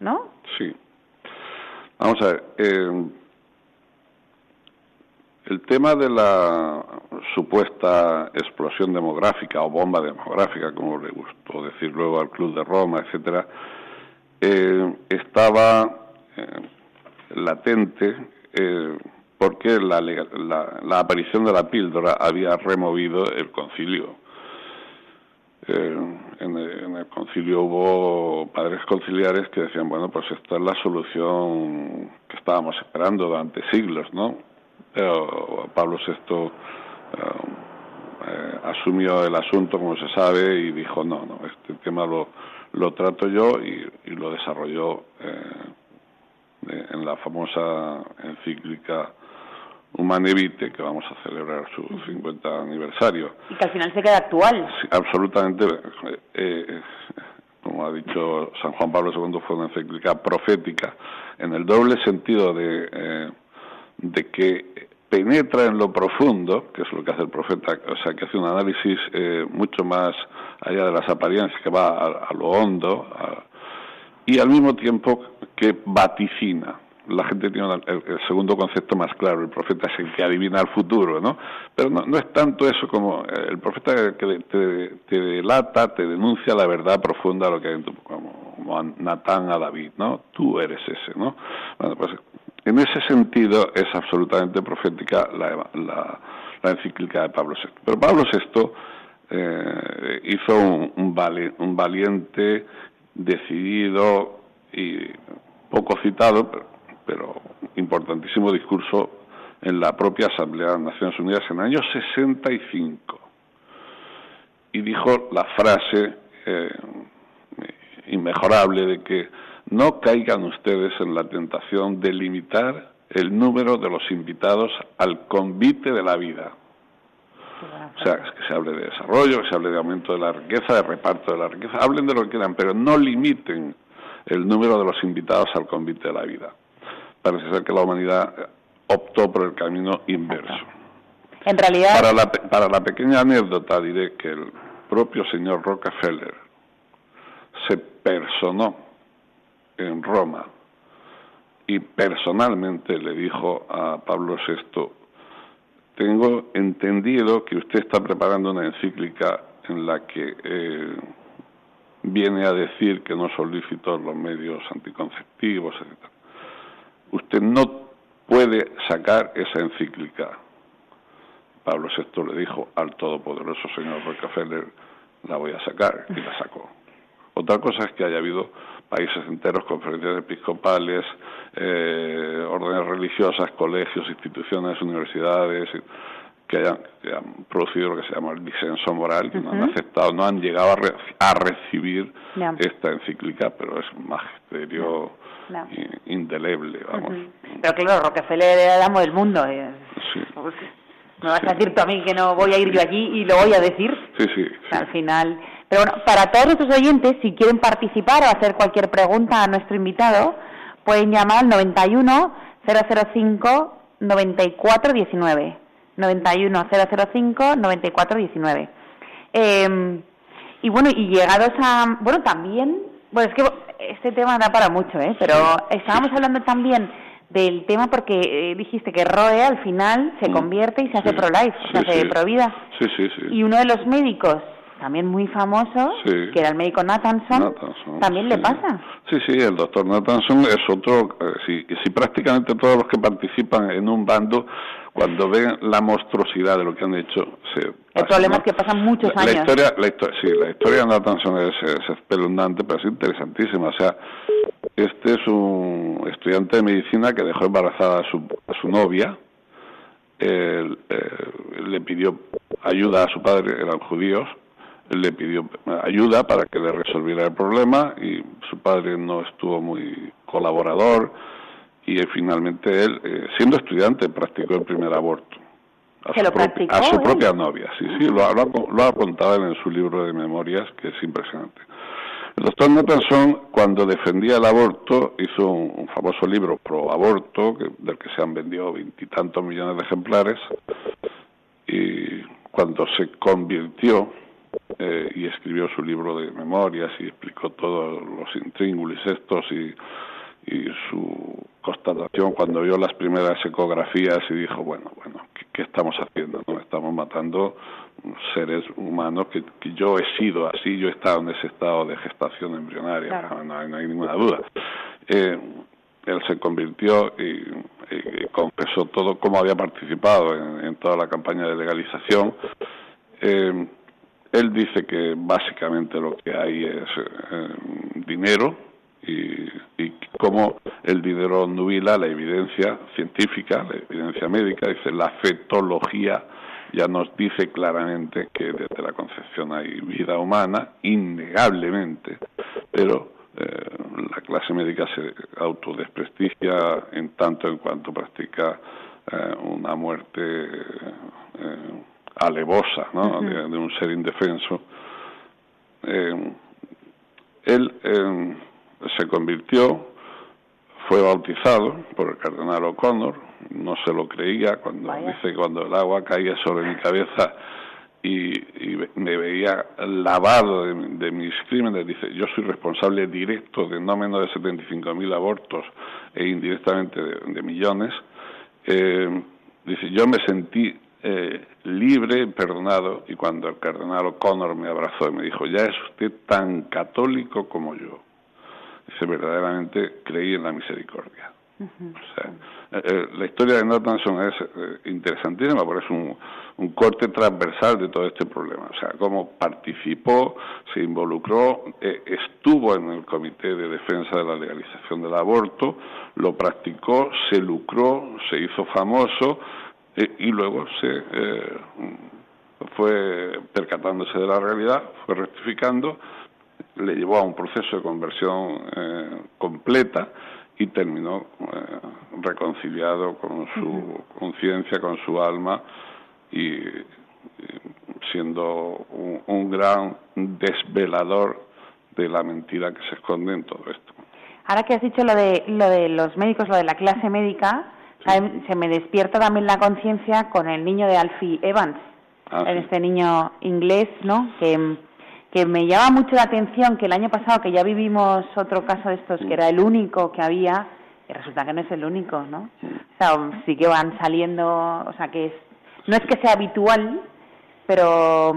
¿no? Sí. Vamos a ver. Eh, el tema de la supuesta explosión demográfica o bomba demográfica, como le gustó decir luego al Club de Roma, etcétera, eh, estaba eh, latente eh, porque la, la, aparición de la píldora había removido el concilio. En el, en, el, concilio hubo padres conciliares que decían, bueno, pues esta es la solución que estábamos esperando durante siglos, ¿no? Pero Pablo VI eh, asumió el asunto, como se sabe, y dijo, no, no, este tema lo, lo trato yo y, lo desarrolló eh, en la famosa encíclica Humane Vitae, que vamos a celebrar su 50 aniversario. Y que al final se queda actual. Sí, absolutamente. Eh, como ha dicho San Juan Pablo II, fue una encíclica profética, en el doble sentido de, de que penetra en lo profundo, que es lo que hace el profeta, o sea, que hace un análisis eh, mucho más allá de las apariencias, que va a, lo hondo, y al mismo tiempo que vaticina. La gente tiene el, segundo concepto más claro, el profeta es el que adivina el futuro, ¿no? Pero no, no es tanto eso como eh, el profeta que te, te, delata, te denuncia la verdad profunda, lo que hay como, como Natán a David, ¿no? Tú eres ese, ¿no? Bueno, pues en ese sentido es absolutamente profética la, la, encíclica de Pablo VI. Pero Pablo VI eh, hizo un, valiente, decidido y poco citado, pero, importantísimo discurso en la propia Asamblea de Naciones Unidas en el año 65. Y dijo la frase eh, inmejorable de que no caigan ustedes en la tentación de limitar el número de los invitados al convite de la vida. O sea, que se hable de desarrollo, que se hable de aumento de la riqueza, de reparto de la riqueza, hablen de lo que quieran, pero no limiten el número de los invitados al convite de la vida. Parece ser que la humanidad optó por el camino inverso. En realidad. Para la, para la pequeña anécdota diré que el propio señor Rockefeller se personó en Roma y personalmente le dijo a Pablo VI, tengo entendido que usted está preparando una encíclica en la que eh, viene a decir que no son lícitos los medios anticonceptivos, etc. Usted no puede sacar esa encíclica. Pablo VI le dijo al todopoderoso señor Rockefeller, la voy a sacar, y la sacó. Otra cosa es que haya habido países enteros, conferencias episcopales, eh, órdenes religiosas, colegios, instituciones, universidades, que hayan, producido lo que se llama el disenso moral, que no han aceptado, no han llegado a, recibir esta encíclica, pero es un magisterio indeleble, vamos. Pero claro, Rockefeller era el amo del mundo. Eh. Pues, ¿Me vas a decir tú a mí que no voy a ir yo allí y lo voy a decir? Sí, sí. Al final pero bueno, para todos nuestros oyentes, si quieren participar o hacer cualquier pregunta a nuestro invitado, pueden llamar al 91 005 9419. 91 005 9419. Eh, y bueno, y llegados a. Bueno, también. Bueno, es que este tema da para mucho, ¿eh? Pero estábamos hablando también del tema porque eh, dijiste que Roe al final se mm. convierte y se hace pro-life, se hace pro-vida. Sí, sí, sí. Y uno de los médicos también muy famoso, que era el médico Nathanson, también le pasa. Sí, sí, el doctor Nathanson es otro, eh, si, prácticamente todos los que participan en un bando, cuando ven la monstruosidad de lo que han hecho, se... El problema es que pasan muchos años. La historia, la sí, la historia de Nathanson es, es espeluznante, pero es interesantísima. O sea, este es un estudiante de medicina que dejó embarazada a su, a su novia, eh, le pidió ayuda a su padre, eran judíos, le pidió ayuda para que le resolviera el problema y su padre no estuvo muy colaborador y finalmente él, eh, siendo estudiante, practicó el primer aborto. A, su, practicó, a su propia novia, sí, sí, lo, lo, ha contado en su libro de memorias, que es impresionante. El doctor Nathanson, cuando defendía el aborto, hizo un, famoso libro pro aborto, del que se han vendido veintitantos millones de ejemplares, y cuando se convirtió eh, y escribió su libro de memorias y explicó todos los intríngulis estos y, y su constatación cuando vio las primeras ecografías y dijo, bueno, bueno, ¿qué, estamos haciendo? no Estamos matando seres humanos que, yo he sido así, yo he estado en ese estado de gestación embrionaria, no, hay, ninguna duda. Eh, él se convirtió y, confesó todo cómo había participado en, toda la campaña de legalización. Eh, él dice que básicamente lo que hay es eh, dinero y, y cómo el dinero nubila la evidencia científica, la evidencia médica, dice la fetología ya nos dice claramente que desde la concepción hay vida humana, innegablemente, pero eh, la clase médica se autodesprestigia en tanto en cuanto practica eh, una muerte eh, alevosa ¿no? de, un ser indefenso. él se convirtió, fue bautizado por el cardenal O'Connor, no se lo creía cuando dice cuando el agua caía sobre mi cabeza y, me veía lavado de, mis crímenes, dice, yo soy responsable directo de no menos de 75.000 abortos e indirectamente de, millones. Eh, dice, yo me sentí eh, libre, perdonado, y cuando el cardenal O'Connor me abrazó y me dijo, ya es usted tan católico como yo. Dice, verdaderamente creí en la misericordia. Eh, eh, la historia de Nortonson es eh, interesantísima porque es un, un, corte transversal de todo este problema. O sea, cómo participó, se involucró, estuvo en el Comité de Defensa de la Legalización del Aborto, lo practicó, se lucró, se hizo famoso y luego se fue percatándose de la realidad, fue rectificando, le llevó a un proceso de conversión completa y terminó eh, reconciliado con su conciencia, con su alma y, siendo un, gran desvelador de la mentira que se esconde en todo esto. Ahora que has dicho lo de, lo de los médicos, lo de la clase médica, se me despierta también la conciencia con el niño de Alfie Evans, ah, este niño inglés, ¿no? Que que me llama mucho la atención que el año pasado, que ya vivimos otro caso de estos, que era el único que había, y resulta que no es el único, ¿no? O sea, sí que van saliendo, o sea, que es, no es que sea habitual, pero,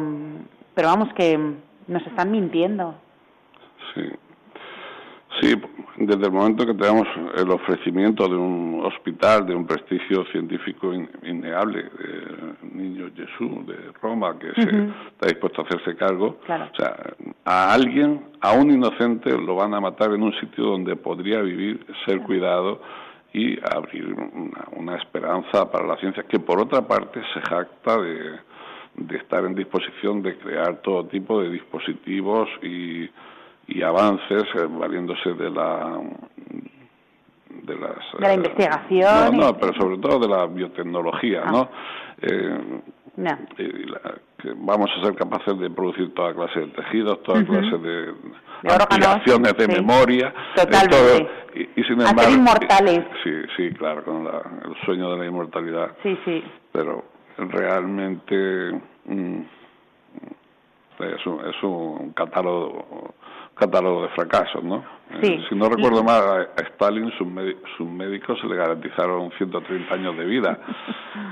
pero vamos, que nos están mintiendo. Sí. Sí, desde el momento que tenemos el ofrecimiento de un hospital de un prestigio científico innegable, el niño Jesús de Roma, que está dispuesto a hacerse cargo, o sea, a alguien, a un inocente, lo van a matar en un sitio donde podría vivir, ser cuidado y abrir una, esperanza para la ciencia, que por otra parte se jacta de, de estar en disposición de crear todo tipo de dispositivos y y avances eh, valiéndose de la de las de la investigación no, no pero sobre todo de la biotecnología no, ah. eh, que vamos a ser capaces de producir toda clase de tejidos toda clase de, de ampliaciones de memoria. Totalmente. y, sin embargo inmortales. sí sí claro con el sueño de la inmortalidad. Sí sí. Pero realmente mm, es un, es un catálogo catálogo de fracasos, ¿no? Sí. Eh, si no recuerdo mal, a Stalin sus, médicos se le garantizaron 130 años de vida.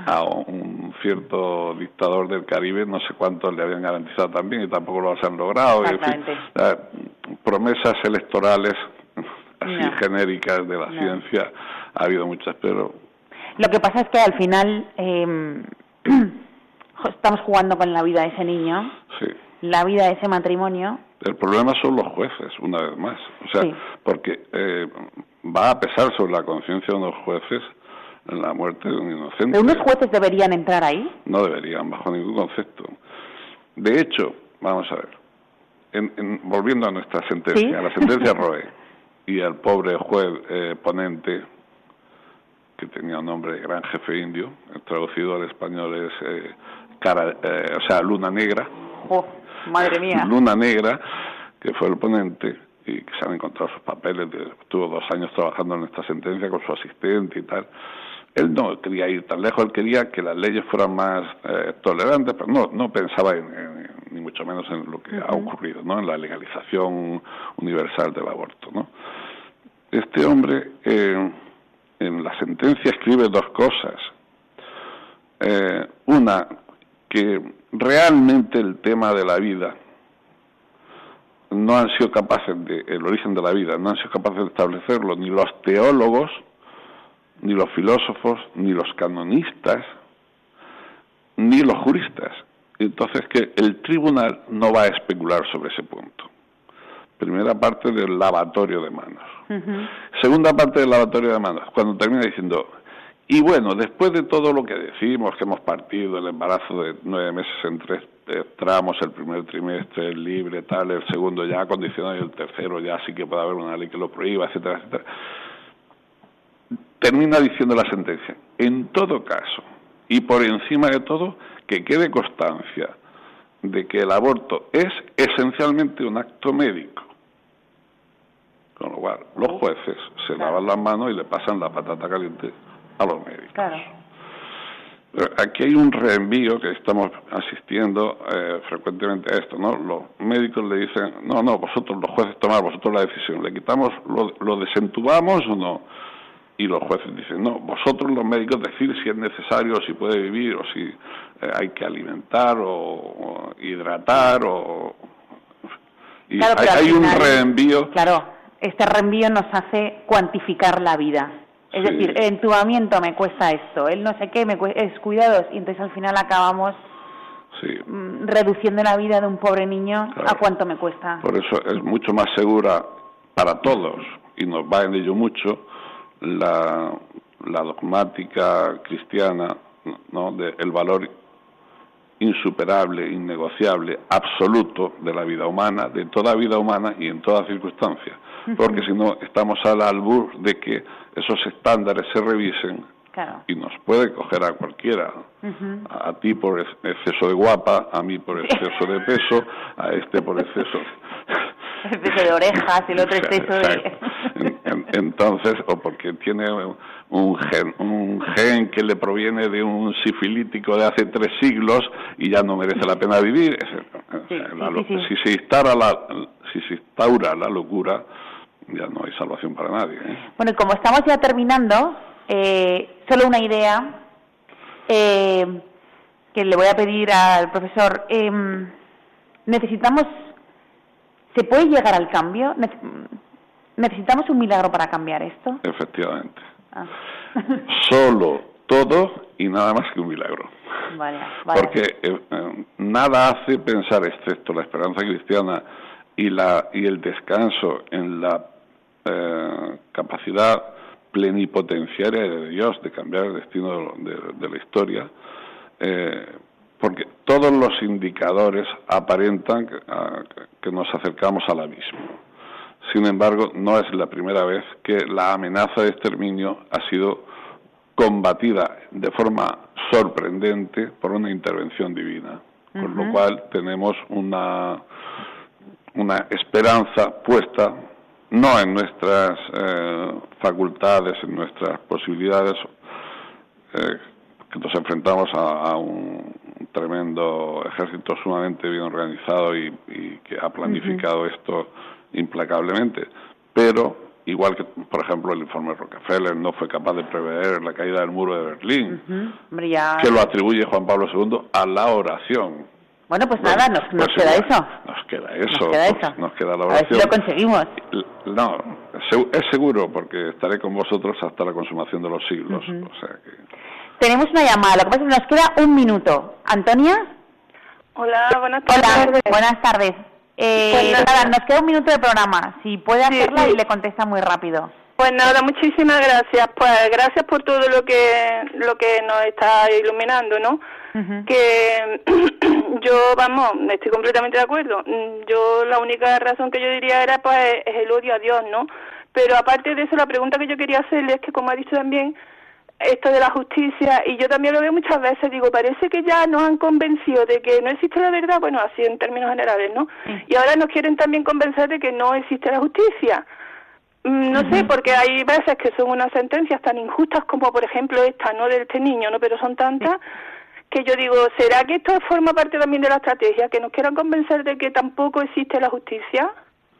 A un cierto dictador del Caribe no sé cuántos le habían garantizado también y tampoco lo han logrado. promesas electorales así genéricas de la ciencia ha habido muchas, pero... Lo que pasa es que al final eh, estamos jugando con la vida de ese niño, la vida de ese matrimonio el problema son los jueces, una vez más. O sea, porque eh, va a pesar sobre la conciencia de unos jueces la muerte de un inocente. ¿Unos jueces deberían entrar ahí? No deberían, bajo ningún concepto. De hecho, vamos a ver, en, volviendo a nuestra sentencia, a la sentencia Roe, y al pobre juez eh, ponente, que tenía un nombre de gran jefe indio, traducido al español es eh, cara, o sea, luna negra. Oh. Madre mía. Luna Negra, que fue el ponente y que se han encontrado sus papeles, estuvo dos años trabajando en esta sentencia con su asistente y tal. Él no quería ir tan lejos, él quería que las leyes fueran más eh, tolerantes, pero no, no pensaba en, ni mucho menos en lo que ha ocurrido, ¿no? En la legalización universal del aborto, ¿no? este hombre eh, en la sentencia escribe dos cosas. Eh, una, que realmente el tema de la vida no han sido capaces de, el origen de la vida, no han sido capaces de establecerlo ni los teólogos, ni los filósofos, ni los canonistas, ni los juristas. Entonces que el tribunal no va a especular sobre ese punto. Primera parte del lavatorio de manos. Segunda parte del lavatorio de manos, cuando termina diciendo, y bueno, después de todo lo que decimos, que hemos partido el embarazo de nueve meses en tres eh, tramos, el primer trimestre libre, tal, el segundo ya condicionado y el tercero ya sí que puede haber una ley que lo prohíba, etcétera, etcétera. Termina diciendo la sentencia, en todo caso, y por encima de todo, que quede constancia de que el aborto es esencialmente un acto médico. Con lo cual, los jueces se lavan las manos y le pasan la patata caliente a los médicos. Claro. Aquí hay un reenvío que estamos asistiendo eh, frecuentemente a esto, ¿no? Los médicos le dicen, no, no, vosotros los jueces tomar vosotros la decisión, ¿le quitamos, lo, lo desentubamos o no? Y los jueces dicen, no, vosotros los médicos decir si es necesario, si puede vivir o si eh, hay que alimentar o, hidratar o... Y hay, un reenvío. Claro, este reenvío nos hace cuantificar la vida. Es decir, el entubamiento me cuesta esto, él no sé qué, me es cuidados, y entonces al final acabamos mm, reduciendo la vida de un pobre niño a cuánto me cuesta. Por eso es mucho más segura para todos, y nos va en ello mucho, la, la dogmática cristiana ¿no? de el valor insuperable, innegociable, absoluto de la vida humana, de toda vida humana y en toda circunstancia. Porque si no, estamos al albur de que esos estándares se revisen y nos puede coger a cualquiera. A ti por exceso de guapa, a mí por exceso de peso, a este por exceso. exceso de orejas, el otro exceso de. Entonces, o porque tiene un gen, un gen que le proviene de un sifilítico de hace tres siglos y ya no merece la pena vivir. si se instaura la, si se instaura la locura, ya no hay salvación para nadie. ¿eh? Bueno, y como estamos ya terminando, eh, solo una idea eh, que le voy a pedir al profesor. Em, necesitamos, ¿se puede llegar al cambio? ¿Necesitamos un milagro para cambiar esto? Efectivamente. Ah. Solo, todo y nada más que un milagro. Porque nada hace pensar, excepto la esperanza cristiana y, la, y el descanso en la eh, capacidad plenipotenciaria de Dios de cambiar el destino de, la historia, eh, porque todos los indicadores aparentan que, nos acercamos al abismo. Sin embargo, no es la primera vez que la amenaza de exterminio ha sido combatida de forma sorprendente por una intervención divina, con lo cual tenemos una, una esperanza puesta no en nuestras eh, facultades, en nuestras posibilidades, eh, que nos enfrentamos a, un tremendo ejército sumamente bien organizado y, que ha planificado esto implacablemente, pero igual que, por ejemplo, el informe Rockefeller no fue capaz de prever la caída del muro de Berlín, que lo atribuye Juan Pablo II a la oración bueno, pues nada, nos, pues queda eso. Nos queda eso. Nos queda eso. Nos queda la oración. A ver si lo conseguimos. No, es seguro, porque estaré con vosotros hasta la consumación de los siglos. o sea que... Tenemos una llamada, lo que pasa es que nos queda un minuto. ¿Antonia? Hola, buenas tardes. Hola, buenas tardes. Eh, pues nada, nos queda un minuto de programa. Si puede hacerla y le contesta muy rápido. Pues nada, muchísimas gracias. Pues gracias por todo lo que lo que nos está iluminando, ¿no? Que yo, vamos, estoy completamente de acuerdo. Mm, yo la única razón que yo diría era pues es el odio a Dios, ¿no? Pero aparte de eso, la pregunta que yo quería hacerle es que, como ha dicho también, esto de la justicia, y yo también lo veo muchas veces, digo, parece que ya nos han convencido de que no existe la verdad, bueno, así en términos generales, ¿no? Y ahora nos quieren también convencer de que no existe la justicia. Mm, no sé, porque hay veces que son unas sentencias tan injustas como, por ejemplo, esta, ¿no? De este niño, ¿no? Pero son tantas que yo digo, ¿será que esto forma parte también de la estrategia? ¿Que nos quieran convencer de que tampoco existe la justicia?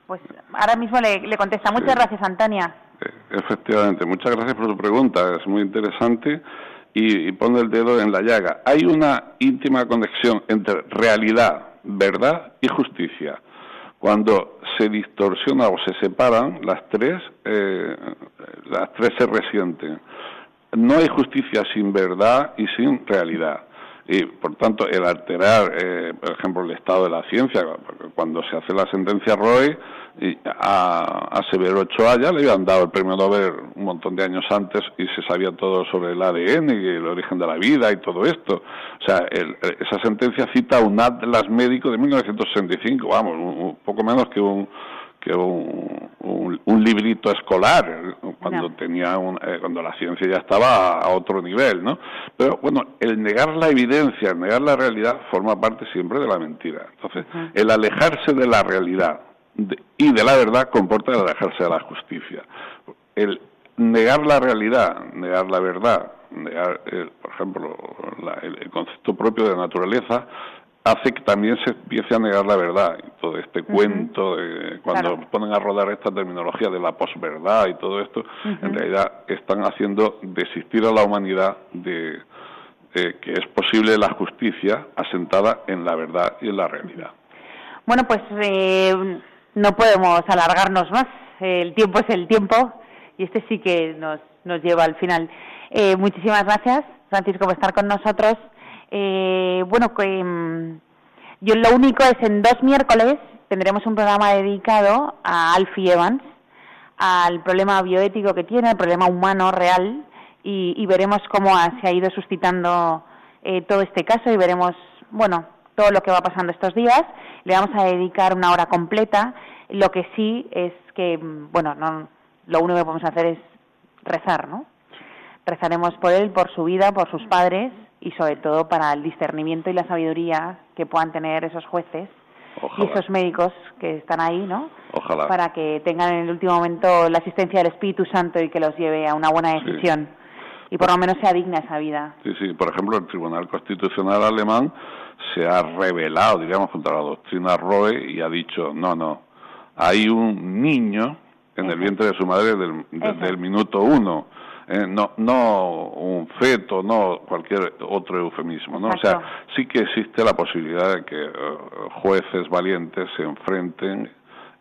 Pues ahora mismo le, le contesta. Muchas gracias, Antonia. eh, efectivamente. Muchas gracias por tu pregunta, es muy interesante y, pone el dedo en la llaga. Hay una íntima conexión entre realidad, verdad y justicia. Cuando se distorsiona o se separan las tres, eh, las tres se resienten. No hay justicia sin verdad y sin realidad y por tanto el alterar, eh, por ejemplo, el estado de la ciencia, cuando se hace la sentencia Roy, a, a, Severo Ochoa ya le habían dado el premio Nobel un montón de años antes y se sabía todo sobre el ADN y el origen de la vida y todo esto. O sea, esa sentencia cita un atlas médico de 1965, vamos, un poco menos que un que un, un, librito escolar cuando tenía eh, cuando la ciencia ya estaba a, otro nivel no pero bueno el negar la evidencia el negar la realidad forma parte siempre de la mentira. Entonces el alejarse de la realidad y de la verdad comporta el alejarse de la justicia. El negar la realidad negar la verdad negar por ejemplo el concepto propio de naturaleza hace que también se empiece a negar la verdad. Y todo este cuento, de, cuando ponen a rodar esta terminología de la posverdad y todo esto, en realidad están haciendo desistir a la humanidad de, que es posible la justicia asentada en la verdad y en la realidad. Bueno, pues eh, no podemos alargarnos más. El tiempo es el tiempo y este sí que nos, nos lleva al final. Eh, muchísimas gracias, Francisco, por estar con nosotros. Eh, bueno, que, mm, yo lo único es en dos miércoles tendremos un programa dedicado a Alfie Evans, al problema bioético que tiene, al problema humano real, y, veremos cómo se ha ido suscitando eh, todo este caso y veremos, bueno, todo lo que va pasando estos días. Le vamos a dedicar una hora completa. Lo que sí es que, mm, bueno, no, lo único que podemos hacer es rezar, ¿no? Rezaremos por él, por su vida, por sus padres y sobre todo para el discernimiento y la sabiduría que puedan tener esos jueces y esos médicos que están ahí, ¿no? Ojalá. Para que tengan en el último momento la asistencia del Espíritu Santo y que los lleve a una buena decisión. Y por lo menos sea digna esa vida. Sí, sí. Por ejemplo, el Tribunal Constitucional alemán se ha revelado, diríamos, contra la doctrina Roe y ha dicho, no, no, hay un niño en el vientre de su madre del, desde el minuto uno eh, no, no un feto, no cualquier otro eufemismo, ¿no? O sea, sí que existe la posibilidad de que eh, jueces valientes se enfrenten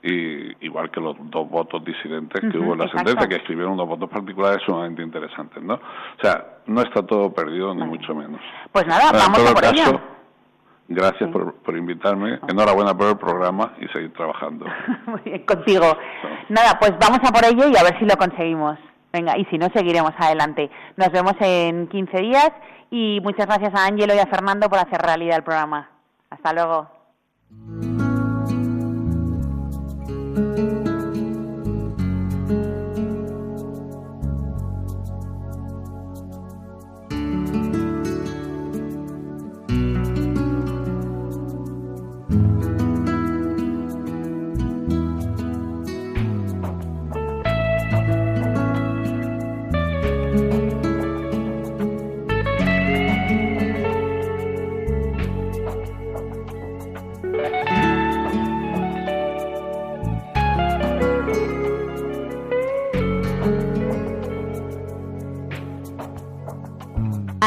y igual que los dos votos disidentes que hubo en la sentencia, que escribieron unos votos particulares sumamente interesantes, ¿no? O sea, no está todo perdido, ni mucho menos. Pues nada, vamos a por ello. Gracias por, por, invitarme. Enhorabuena por el programa y seguir trabajando. Muy bien, contigo. Nada, pues vamos a por ello y a ver si lo conseguimos. Venga, y si no, seguiremos adelante. Nos vemos en 15 días y muchas gracias a Ángelo y a Fernando por hacer realidad el programa. Hasta luego.